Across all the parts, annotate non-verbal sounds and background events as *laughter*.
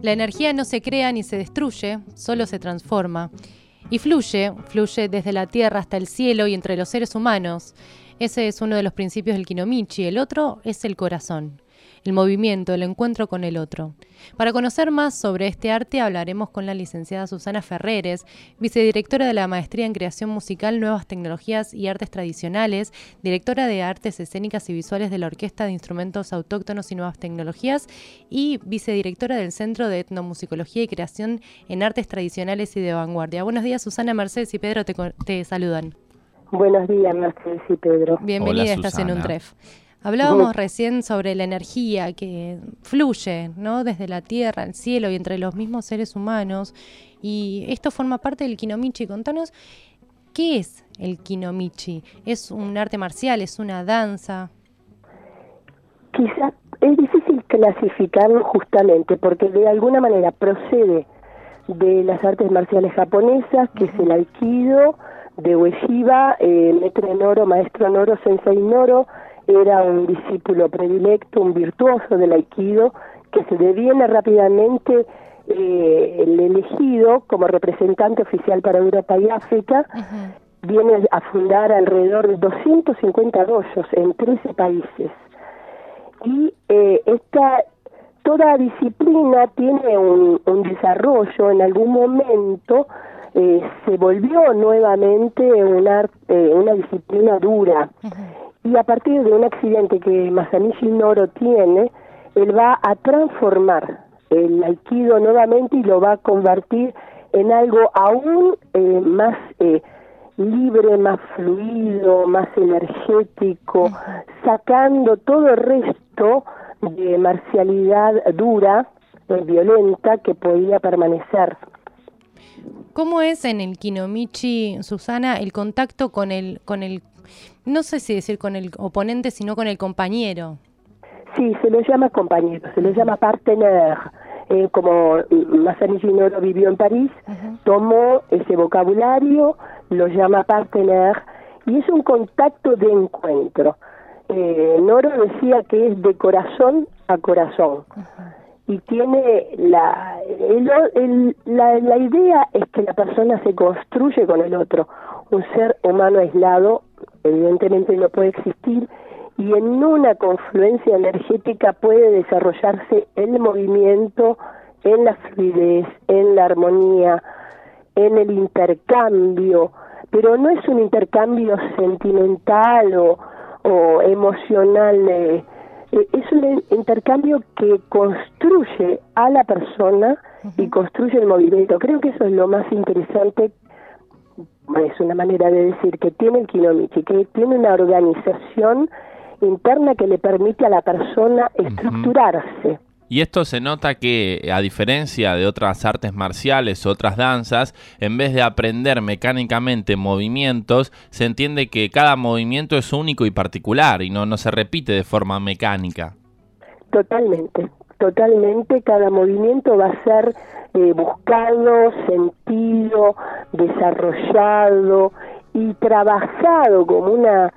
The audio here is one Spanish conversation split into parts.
La energía no se crea ni se destruye, solo se transforma. Y fluye, fluye desde la tierra hasta el cielo y entre los seres humanos. Ese es uno de los principios del Kinomichi. El otro es el corazón el movimiento, el encuentro con el otro. Para conocer más sobre este arte hablaremos con la licenciada Susana Ferreres, vicedirectora de la Maestría en Creación Musical, Nuevas Tecnologías y Artes Tradicionales, directora de Artes Escénicas y Visuales de la Orquesta de Instrumentos Autóctonos y Nuevas Tecnologías y vicedirectora del Centro de Etnomusicología y Creación en Artes Tradicionales y de Vanguardia. Buenos días, Susana, Mercedes y Pedro te, te saludan. Buenos días, Mercedes y Pedro. Bienvenida, estás en un tref. Hablábamos recién sobre la energía que fluye, ¿no? Desde la tierra al cielo y entre los mismos seres humanos. Y esto forma parte del Kinomichi. Contanos, ¿qué es el Kinomichi? ¿Es un arte marcial? ¿Es una danza? Quizás es difícil clasificarlo justamente porque de alguna manera procede de las artes marciales japonesas, que es el aikido, de Ueshiba, eh, Metre Noro, Maestro Noro, Sensei Noro, era un discípulo predilecto, un virtuoso del aikido, que se deviene rápidamente eh, el elegido como representante oficial para Europa y África. Viene a fundar alrededor de 250 dojos en 13 países. Y eh, esta, toda disciplina tiene un, desarrollo, en algún momento eh, se volvió nuevamente una, eh, una disciplina dura y a partir de un accidente que Masanichi Noro tiene, él va a transformar el aikido nuevamente y lo va a convertir en algo aún eh, más eh, libre, más fluido, más energético, sacando todo el resto de marcialidad dura, eh, violenta que podía permanecer. ¿Cómo es en el Kinomichi, Susana, el contacto con el, con el no sé si decir con el oponente, sino con el compañero. Sí, se lo llama compañero, se lo llama partener. Eh, como Masani Noro vivió en París, tomó ese vocabulario, lo llama partener, y es un contacto de encuentro. Eh, Noro decía que es de corazón a corazón. Y tiene la, la, la idea es que la persona se construye con el otro. Un ser humano aislado evidentemente no puede existir y en una confluencia energética puede desarrollarse el movimiento en la fluidez, en la armonía, en el intercambio, pero no es un intercambio sentimental o, emocional, eh, eh, es un intercambio que construye a la persona y construye el movimiento. Creo que eso es lo más interesante es una manera de decir que tiene el Kinomichi, que tiene una organización interna que le permite a la persona estructurarse. Y esto se nota que, a diferencia de otras artes marciales, otras danzas, en vez de aprender mecánicamente movimientos, se entiende que cada movimiento es único y particular y no, no se repite de forma mecánica. Totalmente, totalmente, cada movimiento va a ser eh, buscado, sentido, desarrollado y trabajado como una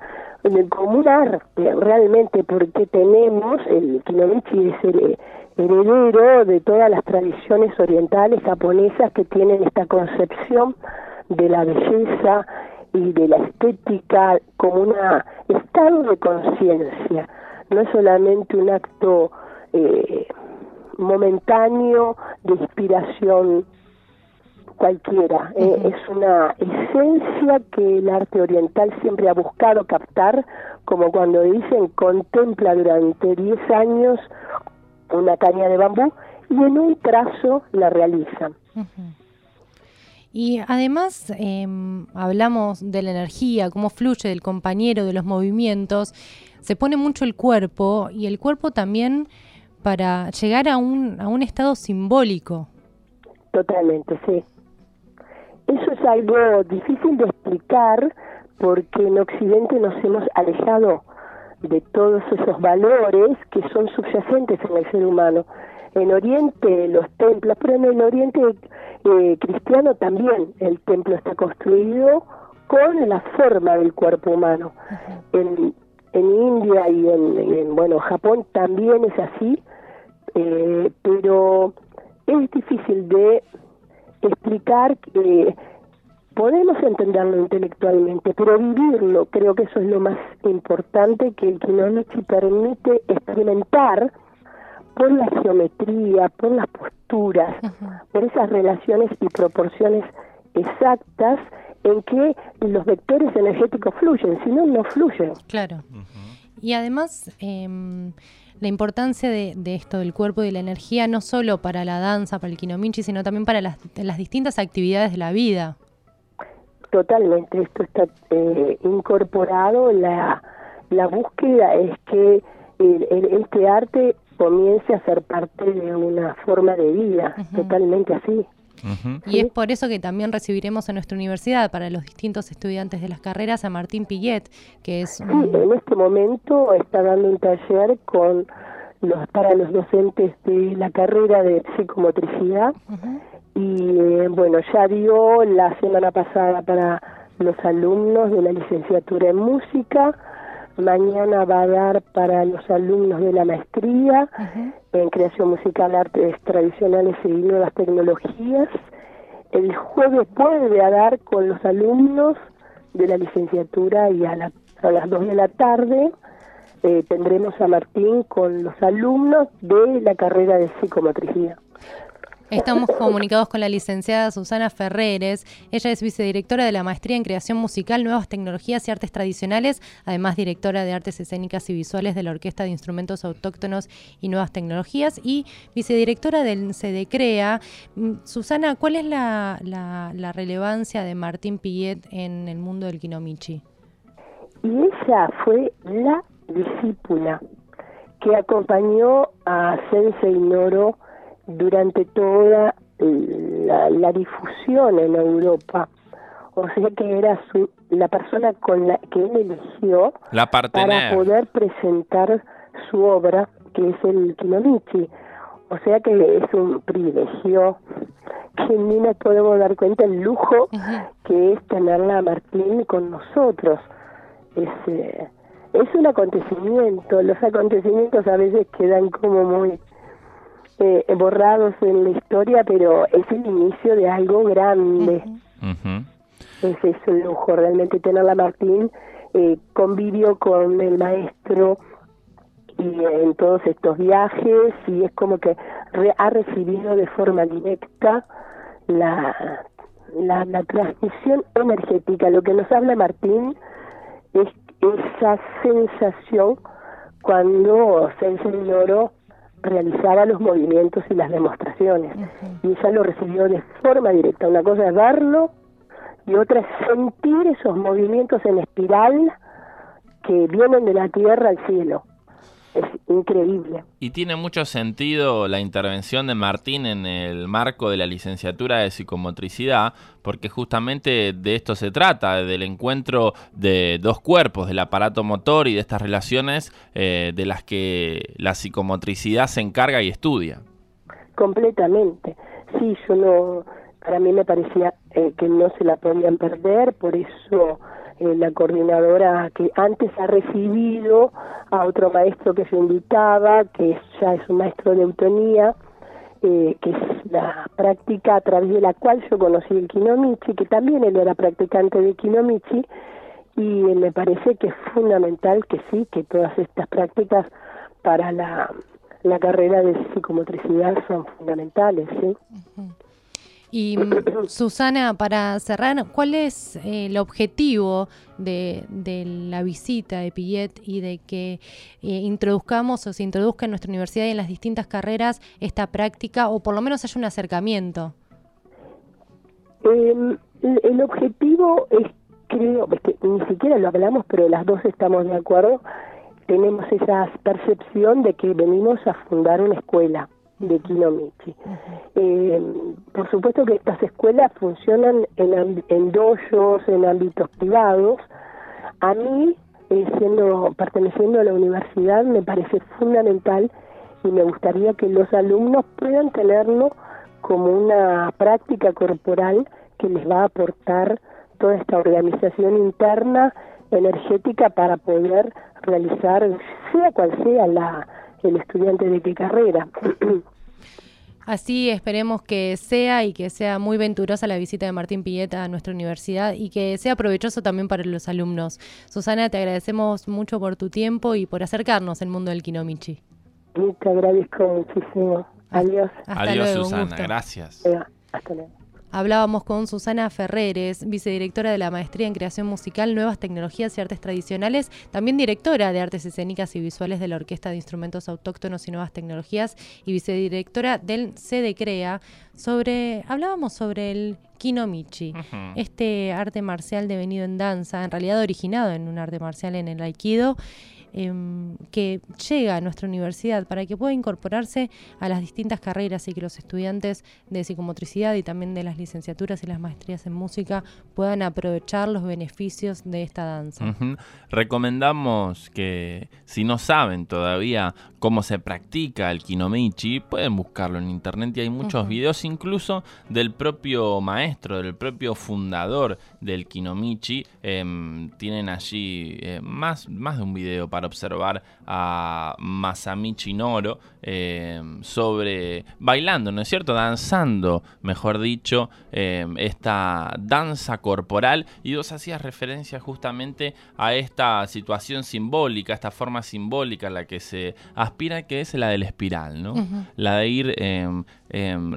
como un arte realmente porque tenemos el Kinomichi es el heredero de todas las tradiciones orientales japonesas que tienen esta concepción de la belleza y de la estética como un estado de conciencia no es solamente un acto momentáneo de inspiración cualquiera. Eh, es una esencia que el arte oriental siempre ha buscado captar, como cuando dicen, contempla durante 10 años una caña de bambú y en un trazo la realiza. Y además em, hablamos de la energía, cómo fluye del compañero, de los movimientos, se pone mucho el cuerpo y el cuerpo también para llegar a un, a un estado simbólico. Totalmente, sí. Eso es algo difícil de explicar porque en Occidente nos hemos alejado de todos esos valores que son subyacentes en el ser humano. En Oriente los templos, pero en el Oriente eh, cristiano también el templo está construido con la forma del cuerpo humano. En, en India y en, en, bueno Japón también es así eh, pero es difícil de explicar que podemos entenderlo intelectualmente, pero vivirlo, creo que eso es lo más importante que el Kinomichi permite experimentar por la geometría, por las posturas, por esas relaciones y proporciones exactas en que los vectores energéticos fluyen, si no, no fluyen. Claro. Y además, em, la importancia de, esto del cuerpo y de la energía, no solo para la danza, para el kinomichi, sino también para las, distintas actividades de la vida. Totalmente, esto está eh, incorporado, la, la búsqueda es que este arte comience a ser parte de una forma de vida, totalmente así. Y es por eso que también recibiremos en nuestra universidad para los distintos estudiantes de las carreras a Martín Pillet, que es... en este momento está dando un taller con los para los docentes de la carrera de psicomotricidad. Y eh, bueno, ya dio la semana pasada para los alumnos de la licenciatura en música, Mañana va a dar para los alumnos de la maestría en creación musical, artes tradicionales y nuevas tecnologías. El jueves vuelve a dar con los alumnos de la licenciatura y a, las dos de la tarde eh, tendremos a Martín con los alumnos de la carrera de psicomotricidad. Estamos comunicados con la licenciada Susana Ferreres. Ella es vicedirectora de la Maestría en Creación Musical, Nuevas Tecnologías y Artes Tradicionales, además directora de Artes Escénicas y Visuales de la Orquesta de Instrumentos Autóctonos y Nuevas Tecnologías y vicedirectora del CEDECREA. Mm, Susana, ¿cuál es la, la relevancia de Martín Pillet en el mundo del Kinomichi? Y ella fue la discípula que acompañó a Sensei Noro durante toda la, difusión en Europa. O sea que era su, la persona con la que él eligió para poder presentar su obra, que es el Kinomichi. O sea que es un privilegio que ni nos podemos dar cuenta el lujo que es tenerla a Martín con nosotros. Es, eh, es un acontecimiento, los acontecimientos a veces quedan como muy eh, borrados en la historia, pero es el inicio de algo grande. Es, un lujo realmente tenerla Martín. Eh, convivió con el maestro y en todos estos viajes y es como que ha recibido de forma directa la, la, la, transmisión energética. Lo que nos habla Martín es esa sensación cuando se enseñó realizaba los movimientos y las demostraciones. Y ella lo recibió de forma directa. Una cosa es verlo y otra es sentir esos movimientos en espiral que vienen de la tierra al cielo increíble. Y tiene mucho sentido la intervención de Martín en el marco de la licenciatura de psicomotricidad, porque justamente de esto se trata, del encuentro de dos cuerpos, del aparato motor y de estas relaciones eh, de las que la psicomotricidad se encarga y estudia. Completamente. Sí, yo no, para mí me parecía eh, que no se la podían perder, por eso eh, la coordinadora que antes ha recibido a otro maestro que se invitaba, que ya es un maestro de eutonía, eh, que es la práctica a través de la cual yo conocí el Kinomichi, que también él era practicante de Kinomichi, y me parece que es fundamental que sí, que todas estas prácticas para la, la carrera de psicomotricidad son fundamentales, ¿sí? Y mm, Susana, para cerrar, ¿cuál es eh, el objetivo de, la visita de Pillet y de que eh, introduzcamos o se introduzca en nuestra universidad y en las distintas carreras esta práctica o por lo menos haya un acercamiento? El objetivo es, creo, que ni siquiera lo hablamos, pero las dos estamos de acuerdo, tenemos esa percepción de que venimos a fundar una escuela de Kinomichi. Eh, por supuesto que estas escuelas funcionan en, en dojos, en ámbitos privados. A mí, eh, siendo perteneciendo a la universidad, me parece fundamental y me gustaría que los alumnos puedan tenerlo como una práctica corporal que les va a aportar toda esta organización interna energética para poder realizar, sea cual sea la, el estudiante de qué carrera. *clears throat* Así esperemos que sea y que sea muy venturosa la visita de Martín Pilleta a nuestra universidad y que sea provechoso también para los alumnos. Susana, te agradecemos mucho por tu tiempo y por acercarnos al mundo del Kinomichi. Te agradezco muchísimo. Adiós. Adiós, Susana. Gracias. Hasta luego. Hablábamos con Susana Ferreres, vicedirectora de la Maestría en Creación Musical, Nuevas Tecnologías y Artes Tradicionales, también directora de Artes Escénicas y Visuales de la Orquesta de Instrumentos Autóctonos y Nuevas Tecnologías y vicedirectora del CDCREA, sobre, hablábamos sobre el Kinomichi, este arte marcial devenido en danza, en realidad originado en un arte marcial en el Aikido, Em, que llega a nuestra universidad para que pueda incorporarse a las distintas carreras y que los estudiantes de psicomotricidad y también de las licenciaturas y las maestrías en música puedan aprovechar los beneficios de esta danza. Recomendamos que si no saben todavía cómo se practica el kinomichi, pueden buscarlo en internet y hay muchos videos incluso del propio maestro, del propio fundador del kinomichi. Em, tienen allí eh, más, más de un video para observar a Masamichi Noro eh, sobre bailando, ¿no es cierto? Danzando, mejor dicho, eh, esta danza corporal. Y vos hacías referencia justamente a esta situación simbólica, esta forma simbólica a la que se aspira, que es la del espiral, ¿no? La de ir em,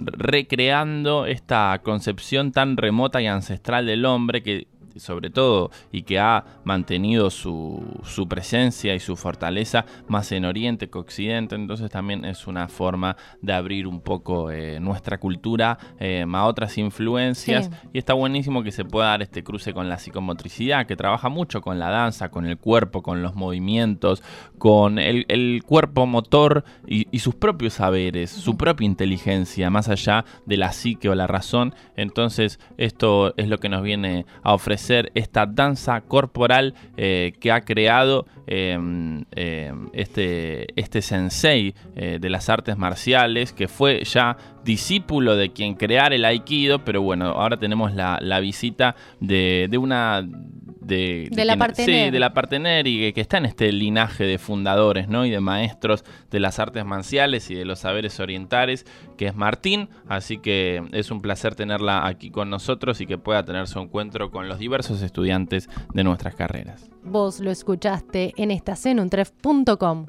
recreando esta concepción tan remota y ancestral del hombre que sobre todo y que ha mantenido su, su, presencia y su fortaleza más en Oriente que Occidente, entonces también es una forma de abrir un poco eh, nuestra cultura eh, a otras influencias. Y está buenísimo que se pueda dar este cruce con la psicomotricidad, que trabaja mucho con la danza, con el cuerpo, con los movimientos, con el, cuerpo motor y, y, sus propios saberes, su propia inteligencia, más allá de la psique o la razón, entonces esto es lo que nos viene a ofrecer esta danza corporal eh, que ha creado em, em, este, este sensei eh, de las artes marciales, que fue ya discípulo de quien creara el aikido, pero bueno, ahora tenemos la, visita de, una de, la parte sí, de la partener y que, está en este linaje de fundadores ¿no? y de maestros de las artes marciales y de los saberes orientales, que es Martín. Así que es un placer tenerla aquí con nosotros y que pueda tener su encuentro con los diversos estudiantes de nuestras carreras. Vos lo escuchaste en estacenuntref.com.